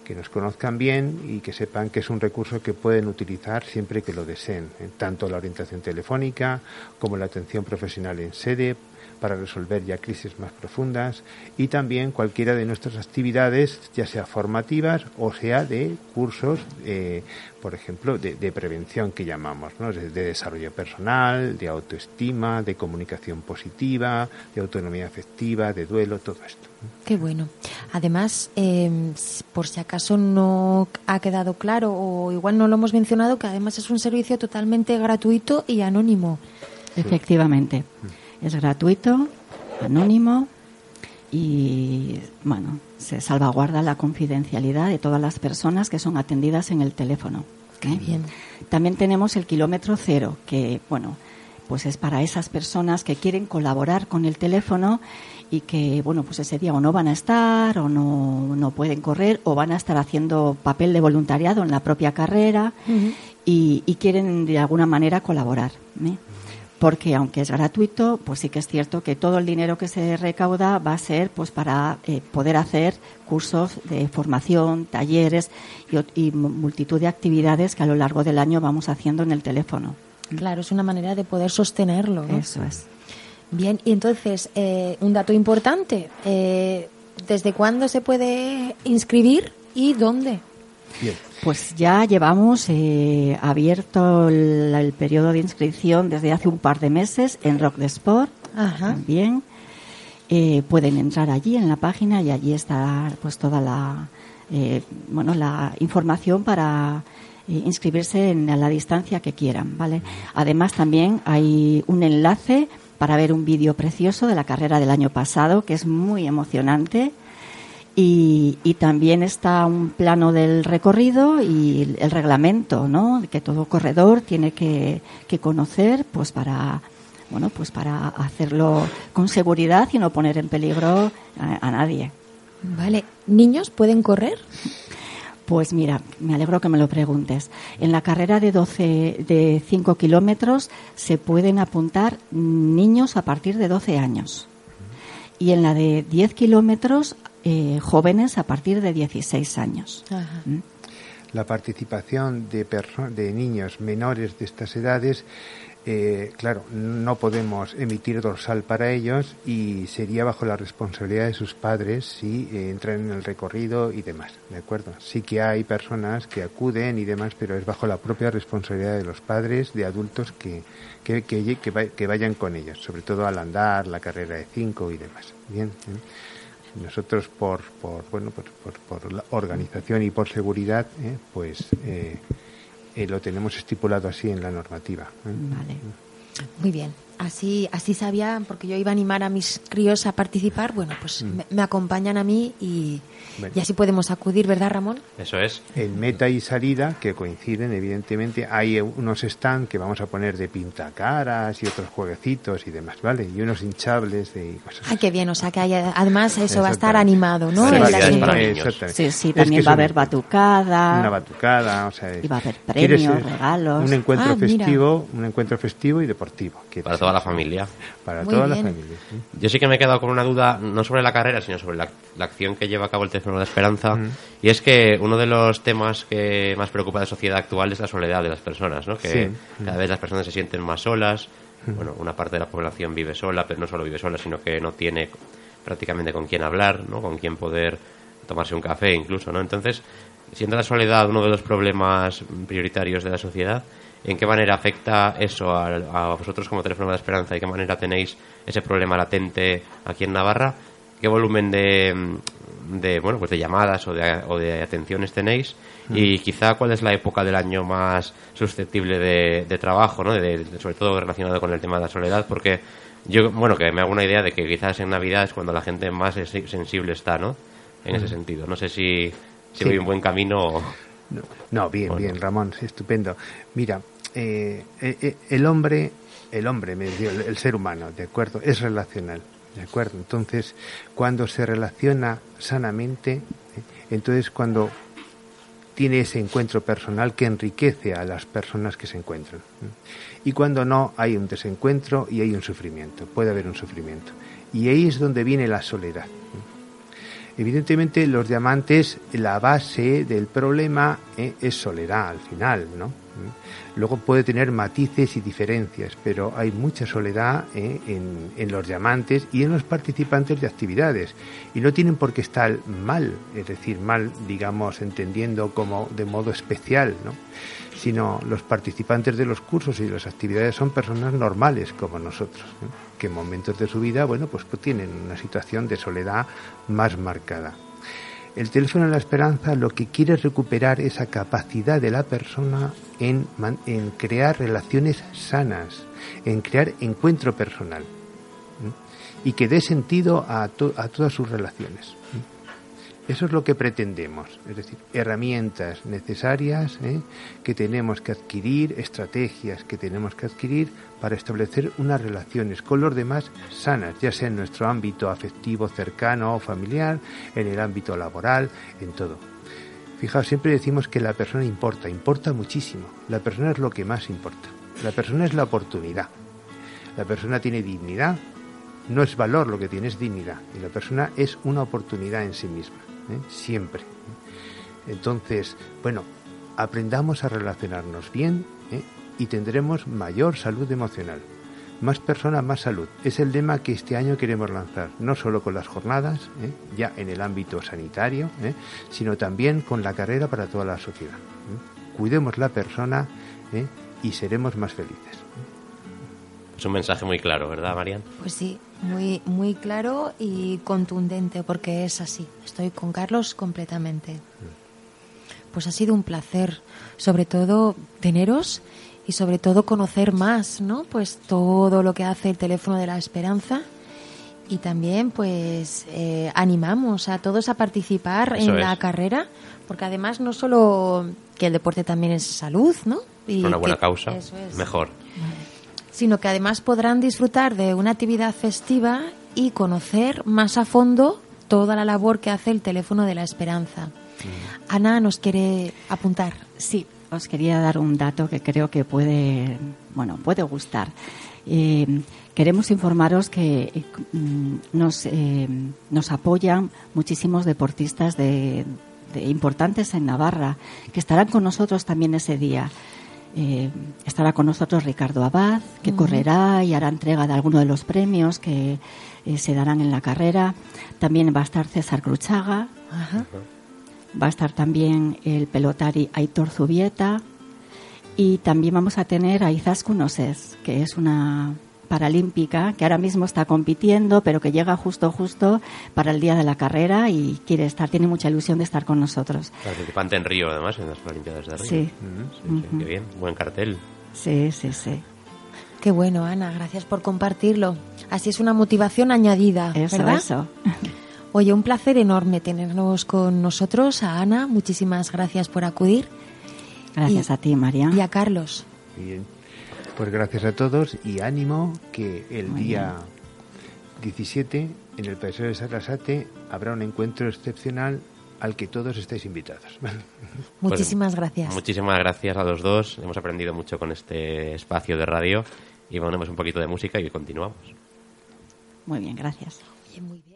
que nos conozcan bien y que sepan que es un recurso que pueden utilizar siempre que lo deseen, ¿eh? tanto la orientación telefónica como la atención profesional en sede para resolver ya crisis más profundas y también cualquiera de nuestras actividades, ya sea formativas o sea de cursos, por ejemplo, de, de prevención que llamamos, ¿no? de, de desarrollo personal, de autoestima, de comunicación positiva, de autonomía afectiva, de duelo, todo esto. Qué bueno. Además, eh, por si acaso no ha quedado claro o igual no lo hemos mencionado, que además es un servicio totalmente gratuito y anónimo. Efectivamente. Es gratuito, anónimo y, bueno, se salvaguarda la confidencialidad de todas las personas que son atendidas en el teléfono. ¿eh? bien. También tenemos el kilómetro cero, que, bueno, pues es para esas personas que quieren colaborar con el teléfono y que, bueno, pues ese día o no van a estar o no, no pueden correr o van a estar haciendo papel de voluntariado en la propia carrera y, y quieren de alguna manera colaborar. ¿eh? Porque aunque es gratuito, pues sí que es cierto que todo el dinero que se recauda va a ser pues para eh, poder hacer cursos de formación, talleres y, multitud de actividades que a lo largo del año vamos haciendo en el teléfono. Claro, es una manera de poder sostenerlo. ¿no? Eso es. Bien, y entonces, eh, un dato importante, eh, ¿desde cuándo se puede inscribir y dónde? Bien. Pues ya llevamos eh, abierto el, el periodo de inscripción desde hace un par de meses en Rock de Sport. Ajá. También Eh, pueden entrar allí en la página y allí está pues toda la eh, bueno la información para eh, inscribirse en a la distancia que quieran, ¿vale? Además también hay un enlace para ver un vídeo precioso de la carrera del año pasado que es muy emocionante. Y, y también está un plano del recorrido y el, reglamento, ¿no? Que todo corredor tiene que, que conocer, pues para, bueno, pues para hacerlo con seguridad y no poner en peligro a, a nadie. Vale, ¿niños pueden correr? Pues mira, me alegro que me lo preguntes. En la carrera de 12, de 5 kilómetros se pueden apuntar niños a partir de 12 años. Y en la de 10 kilómetros, eh, jóvenes a partir de 16 años. Ajá. ¿Mm? la participación de, de niños menores de estas edades, eh, claro, no podemos emitir dorsal para ellos y sería bajo la responsabilidad de sus padres si eh, entran en el recorrido y demás, ¿de acuerdo? Sí que hay personas que acuden y demás, pero es bajo la propia responsabilidad de los padres, de adultos que, que, que, que vayan con ellos, sobre todo al andar, la carrera de cinco y demás. Bien. ¿eh? Nosotros por, por bueno por, por, por la organización y por seguridad, ¿eh? pues eh, eh, lo tenemos estipulado así en la normativa. ¿eh? Vale. Muy bien. Así, así sabía, porque yo iba a animar a mis críos a participar. Bueno, pues me, me acompañan a mí y, Y así podemos acudir, ¿verdad, Ramón? Eso es. En meta y salida, que coinciden, evidentemente, hay unos stands que vamos a poner de pintacaras y otros jueguecitos y demás, ¿vale? Y unos hinchables de cosas. Ay, qué bien. O sea, que hay- además eso va a estar animado, ¿no? Sí. Exactamente. Sí, también que va a haber batucada. Una batucada, o sea, Y va a haber ¿quieres, premios, regalos. Un encuentro Ah, mira. festivo, un encuentro festivo y deportivo. Para toda la familia. Para Muy toda la familia. ¿sí? Yo sí que me he quedado con una duda, no sobre la carrera, sino sobre la, la acción que lleva a cabo el Teléfono de Esperanza. Y es que uno de los temas que más preocupa a la sociedad actual es la soledad de las personas, ¿no? Que Sí. cada vez las personas se sienten más solas. Bueno, una parte de la población vive sola, pero no solo vive sola, sino que no tiene prácticamente con quién hablar, ¿no? Con quién poder tomarse un café incluso, ¿no? Entonces, siendo la soledad uno de los problemas prioritarios de la sociedad, ¿en qué manera afecta eso a, a vosotros como Teléfono de la Esperanza y qué manera tenéis ese problema latente aquí en Navarra? ¿Qué volumen de, de bueno pues de llamadas o de, o de atenciones tenéis? Y quizá cuál es la época del año más susceptible de, de trabajo, ¿no? De- de- sobre todo relacionado con el tema de la soledad, porque Yo, bueno, que me hago una idea de que quizás en Navidad es cuando la gente más es- sensible está, ¿no? En ese sentido. No sé si, si Sí. voy un buen camino o... No, no, bien, Bueno. bien, Ramón, sí, estupendo. Mira, eh, eh, eh, el hombre, el hombre, me el ser humano, ¿de acuerdo? Es relacional, ¿de acuerdo? Entonces, cuando se relaciona sanamente, eh, entonces cuando tiene ese encuentro personal que enriquece a las personas que se encuentran. ¿eh? Y cuando no, hay un desencuentro y hay un sufrimiento, puede haber un sufrimiento. Y ahí es donde viene la soledad. Evidentemente, los diamantes, la base del problema eh, es soledad al final, ¿no? Luego puede tener matices y diferencias, pero hay mucha soledad eh, en, los diamantes y en los participantes de actividades. Y no tienen por qué estar mal, es decir, mal, digamos, entendiendo como de modo especial, ¿no? Sino los participantes de los cursos y de las actividades son personas normales como nosotros, que en momentos de su vida, bueno, pues, pues tienen una situación de soledad más marcada. El teléfono de la esperanza lo que quiere es recuperar esa capacidad de la persona en, crear relaciones sanas, en crear encuentro personal y que dé sentido a, to- a todas sus relaciones. Eso es lo que pretendemos, es decir, herramientas necesarias ¿eh? que tenemos que adquirir, estrategias que tenemos que adquirir para establecer unas relaciones con los demás sanas, ya sea en nuestro ámbito afectivo cercano o familiar, en el ámbito laboral, en todo. Fijaos, siempre decimos que la persona importa, importa muchísimo. La persona es lo que más importa. La persona es la oportunidad. La persona tiene dignidad, no es valor lo que tiene, es dignidad. Y la persona es una oportunidad en sí misma, ¿eh? siempre. Entonces, bueno, aprendamos a relacionarnos bien ¿eh? y tendremos mayor salud emocional. Más personas, más salud. Es el lema que este año queremos lanzar, no solo con las jornadas, ¿eh? ya en el ámbito sanitario, ¿eh? sino también con la carrera para toda la sociedad. ¿eh? Cuidemos la persona ¿eh? y seremos más felices. Es un mensaje muy claro, ¿verdad, Marian? Pues sí, muy, muy claro y contundente, porque es así. Estoy con Carlos completamente. Pues ha sido un placer, sobre todo teneros y sobre todo conocer más, ¿no? Pues todo lo que hace el teléfono de la esperanza y también pues eh, animamos a todos a participar Eso en la carrera, porque además no solo que el deporte también es salud, ¿no? Y Una buena que- causa, eso es mejor. Sino que además podrán disfrutar de una actividad festiva y conocer más a fondo toda la labor que hace el teléfono de la esperanza. Ana nos quiere apuntar. Sí, os quería dar un dato que creo que puede, bueno, puede gustar. Eh, queremos informaros que eh, mm, nos, eh, nos apoyan muchísimos deportistas de, de importantes en Navarra que estarán con nosotros también ese día. Eh, estará con nosotros Ricardo Abad, que correrá y hará entrega de algunos de los premios que eh, se darán en la carrera. También va a estar César Cruchaga. Va a estar también el pelotari Aitor Zubieta y también vamos a tener a Izaskun que es una paralímpica que ahora mismo está compitiendo, pero que llega justo justo para el día de la carrera y quiere estar, tiene mucha ilusión de estar con nosotros. Participante en Río, además, en las Olimpiadas de Río. Sí. Mm, sí, sí, qué bien. Buen cartel. Sí, sí, sí. Qué bueno, Ana, gracias por compartirlo. Así es una motivación añadida, Eso, ¿verdad? eso. Oye, un placer enorme tenernos con nosotros, a Ana, muchísimas gracias por acudir, Gracias Y- a ti, María. y a Carlos. Bien. Pues gracias a todos y ánimo que el Muy día 17 en el Paseo de Sarasate habrá un encuentro excepcional al que todos estáis invitados. Muchísimas gracias. Muchísimas gracias a los dos. Hemos aprendido mucho con este espacio de radio y ponemos un poquito de música y continuamos. Muy bien, gracias. Muy bien.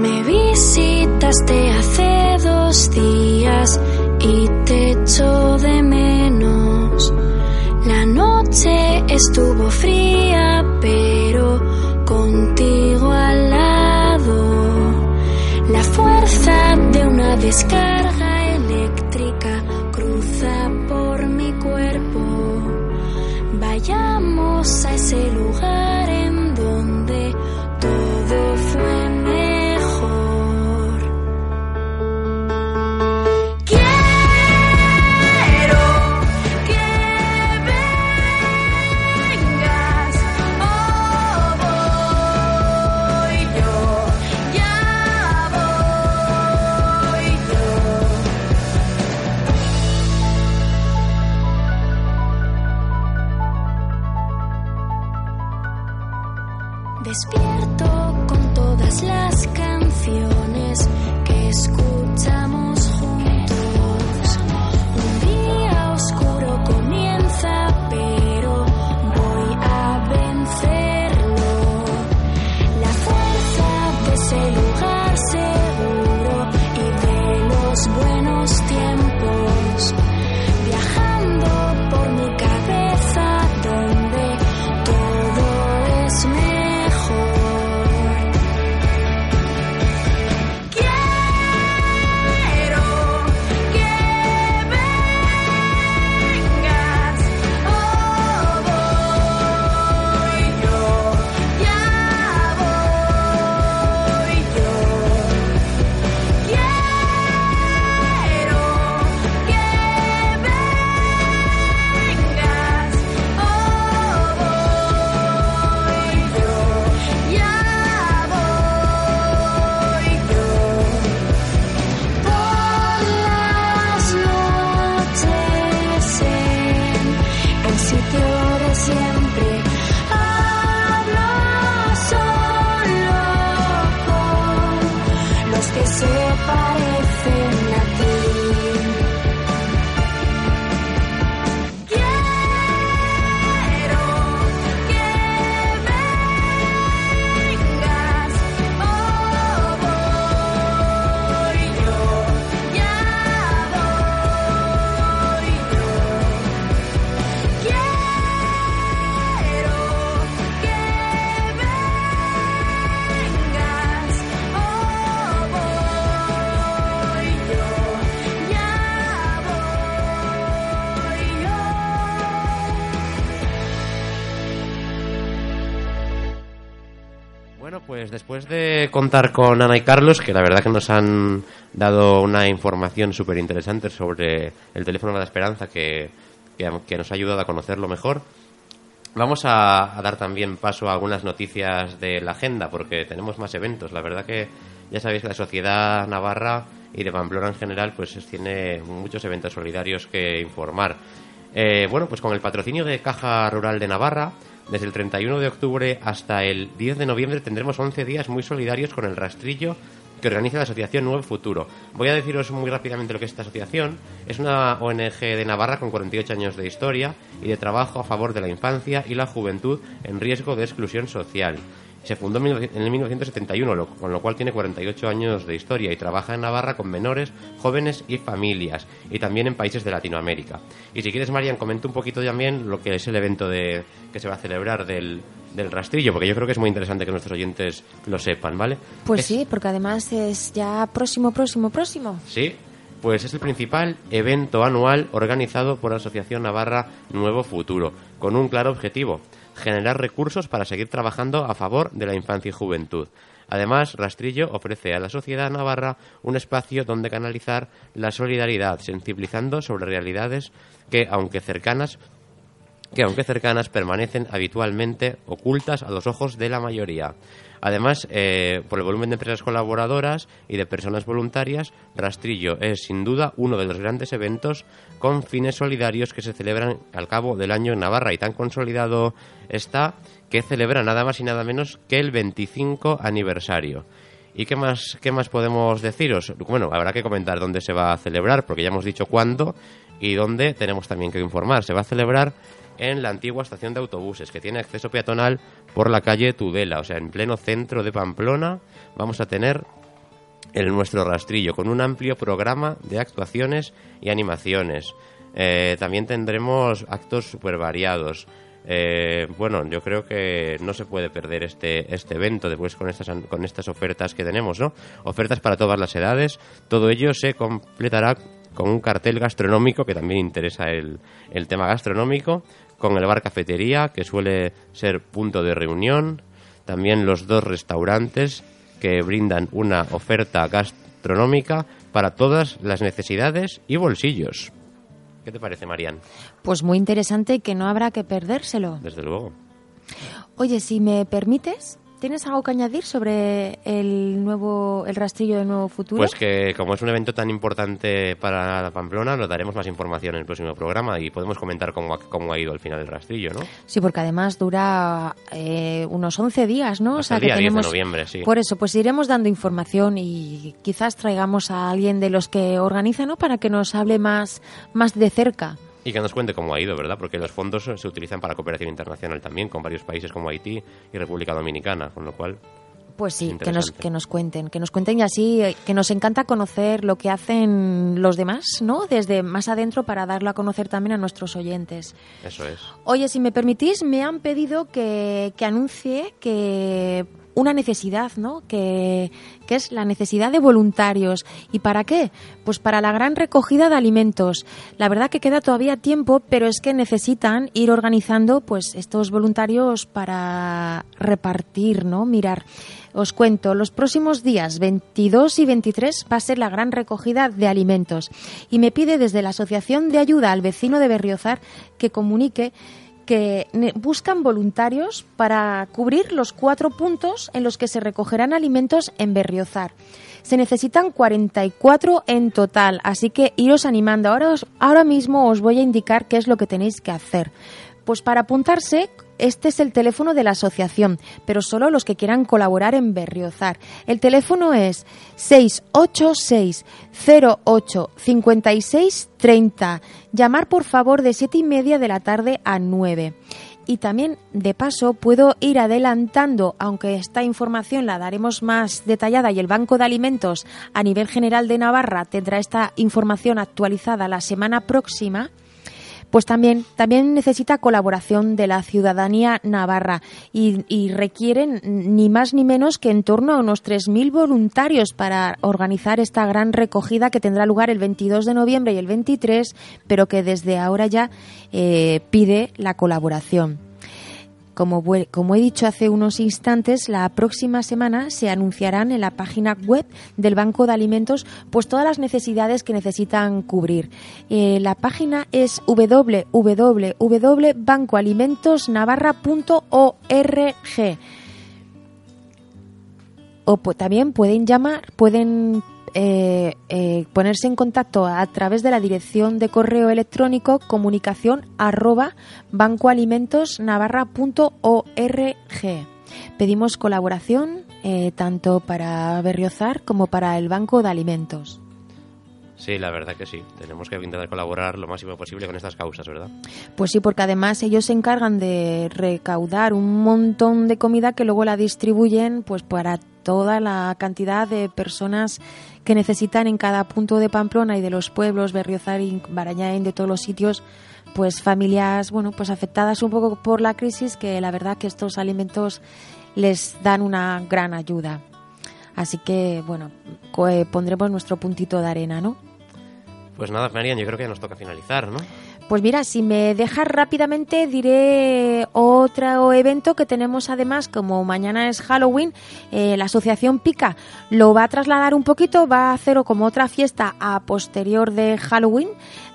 Me visitaste hace dos días y te echo de menos. La noche estuvo fría, pero contigo al lado. La fuerza de una descarga eléctrica cruza por mi cuerpo. Vayamos a ese lugar contar con Ana y Carlos, que la verdad que nos han dado una información súper interesante sobre el teléfono de la esperanza que, que, nos ha ayudado a conocerlo mejor, vamos a, a dar también paso a algunas noticias de la agenda, porque tenemos más eventos. La verdad que ya sabéis que la sociedad navarra y de Pamplona en general pues tiene muchos eventos solidarios que informar. Eh, bueno, pues con el patrocinio de Caja Rural de Navarra, desde el 31 de octubre hasta el 10 de noviembre tendremos 11 días muy solidarios con el rastrillo que organiza la Asociación Nuevo Futuro. Voy a deciros muy rápidamente lo que es esta asociación. Es una ONG de Navarra con 48 años de historia y de trabajo a favor de la infancia y la juventud en riesgo de exclusión social. Se fundó en 19- en el 1971, lo- con lo cual tiene 48 años de historia y trabaja en Navarra con menores, jóvenes y familias, y también en países de Latinoamérica. Y si quieres, Marian, comenta un poquito también lo que es el evento de, que se va a celebrar del, del rastrillo, porque yo creo que es muy interesante que nuestros oyentes lo sepan, ¿vale? Pues Es- sí, porque además es ya próximo, próximo, próximo. Sí, pues es el principal evento anual organizado por la Asociación Navarra Nuevo Futuro, con un claro objetivo, generar recursos para seguir trabajando a favor de la infancia y juventud. Además, Rastrillo ofrece a la sociedad navarra un espacio donde canalizar la solidaridad, sensibilizando sobre realidades que, aunque cercanas, que aunque cercanas permanecen habitualmente ocultas a los ojos de la mayoría. Además, eh, por el volumen de empresas colaboradoras y de personas voluntarias, Rastrillo es sin duda uno de los grandes eventos con fines solidarios que se celebran al cabo del año en Navarra y tan consolidado está que celebra nada más y nada menos que el 25 aniversario. ¿Y qué más, qué más podemos deciros? Bueno, habrá que comentar dónde se va a celebrar, porque ya hemos dicho cuándo y dónde tenemos también que informar. Se va a celebrar en la antigua estación de autobuses, que tiene acceso peatonal por la calle Tudela, o sea, en pleno centro de Pamplona. Vamos a tener el nuestro rastrillo con un amplio programa de actuaciones y animaciones. Eh, también tendremos actos súper variados. Eh, bueno, yo creo que no se puede perder este, este evento después con estas, con estas ofertas que tenemos, ¿no? Ofertas para todas las edades. Todo ello se completará con un cartel gastronómico que también interesa el, el tema gastronómico, con el bar cafetería que suele ser punto de reunión, también los dos restaurantes que brindan una oferta gastronómica para todas las necesidades y bolsillos. ¿Qué te parece, Marian? Pues muy interesante y que no habrá que perdérselo. Desde luego. Oye, si me permites, ¿tienes algo que añadir sobre el nuevo, el rastrillo de nuevo futuro? Pues que como es un evento tan importante para la Pamplona, nos daremos más información en el próximo programa y podemos comentar cómo ha, cómo ha ido al final el rastrillo, ¿no? Sí, porque además dura eh, unos 11 días, ¿no? Hasta el que día 10 de tenemos... noviembre, sí. Por eso, pues iremos dando información y quizás traigamos a alguien de los que organiza, ¿no? Para que nos hable más, más de cerca. Y que nos cuente cómo ha ido, ¿verdad? Porque los fondos se utilizan para cooperación internacional también, con varios países como Haití y República Dominicana, con lo cual Pues sí, que nos, que nos cuenten, que nos cuenten y así, eh, que nos encanta conocer lo que hacen los demás, ¿no? Desde más adentro para darlo a conocer también a nuestros oyentes. eso es. Oye, si me permitís, me han pedido que, que anuncie que una necesidad, ¿no? Que, que es la necesidad de voluntarios. ¿Y para qué? Pues para la gran recogida de alimentos. La verdad que queda todavía tiempo, pero es que necesitan ir organizando pues estos voluntarios para repartir, ¿no? Mirar. Os cuento, los próximos días 22 y 23 va a ser la gran recogida de alimentos y me pide desde la Asociación de Ayuda al Vecino de Berriozar que comunique que buscan voluntarios para cubrir los cuatro puntos en los que se recogerán alimentos en Berriozar. Se necesitan 44 en total, así que iros animando. Ahora, os- ahora mismo os voy a indicar qué es lo que tenéis que hacer. Pues para apuntarse, este es el teléfono de la asociación, pero solo los que quieran colaborar en Berriozar. El teléfono es 686 08 56 30. Llamar por favor de siete y media de la tarde a 9. Y también, de paso, puedo ir adelantando, aunque esta información la daremos más detallada y el Banco de Alimentos a nivel general de Navarra tendrá esta información actualizada la semana próxima pues también, también necesita colaboración de la ciudadanía navarra y, y requieren ni más ni menos que en torno a unos 3.000 voluntarios para organizar esta gran recogida que tendrá lugar el 22 de noviembre y el 23, pero que desde ahora ya eh, pide la colaboración. Como, he dicho hace unos instantes, la próxima semana se anunciarán en la página web del Banco de Alimentos pues todas las necesidades que necesitan cubrir. Eh, la página es www.bancoalimentosnavarra.org o pu- también pueden llamar, pueden eh, eh, ponerse en contacto a través de la dirección de correo electrónico comunicación arroba bancoalimentosnavarra.org. Pedimos colaboración eh, tanto para Berriozar como para el Banco de Alimentos. Sí, la verdad que sí. Tenemos que intentar colaborar lo máximo posible con estas causas, ¿verdad? Pues sí, porque además ellos se encargan de recaudar un montón de comida que luego la distribuyen pues para toda la cantidad de personas que necesitan en cada punto de Pamplona y de los pueblos, Berriozar y Barañain, de todos los sitios, pues familias, bueno, pues afectadas un poco por la crisis, que la verdad que estos alimentos les dan una gran ayuda. Así que, bueno, eh, pondremos nuestro puntito de arena, ¿no? Pues nada, Marian, yo creo que nos toca finalizar, ¿no? Pues mira, si me dejas rápidamente diré otro evento que tenemos además, como mañana es Halloween, eh, la asociación Pica lo va a trasladar un poquito, va a hacer como otra fiesta a posterior de Halloween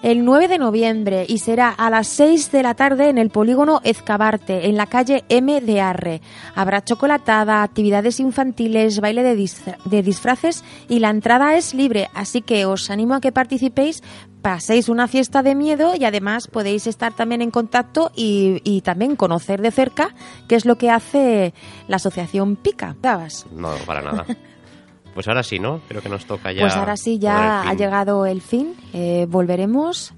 el 9 de noviembre y será a las 6 de la tarde en el polígono Ezcabarte, en la calle M de Arre. Habrá chocolatada, actividades infantiles, baile de, de disfraces y la entrada es libre, así que os animo a que participéis paséis una fiesta de miedo y además podéis estar también en contacto y, y también conocer de cerca qué es lo que hace la asociación Pica. ¿Dabas? No, para nada. Pues ahora sí, ¿no? Creo que nos toca ya. Pues ahora sí, ya ha llegado el fin. Eh, volveremos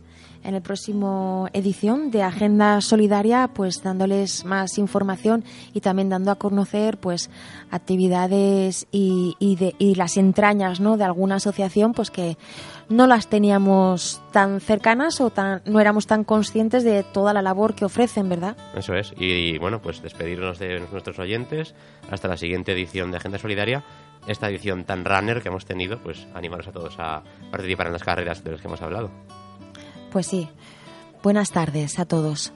en el próximo edición de Agenda Solidaria, pues dándoles más información y también dando a conocer pues actividades y, y de- y las entrañas ¿no? de alguna asociación pues que no las teníamos tan cercanas o tan, no éramos tan conscientes de toda la labor que ofrecen, ¿verdad? Eso es. Y bueno, pues despedirnos de nuestros oyentes hasta la siguiente edición de Agenda Solidaria. Esta edición tan runner que hemos tenido, pues animaros a todos a participar en las carreras de las que hemos hablado. Pues sí. Buenas tardes a todos.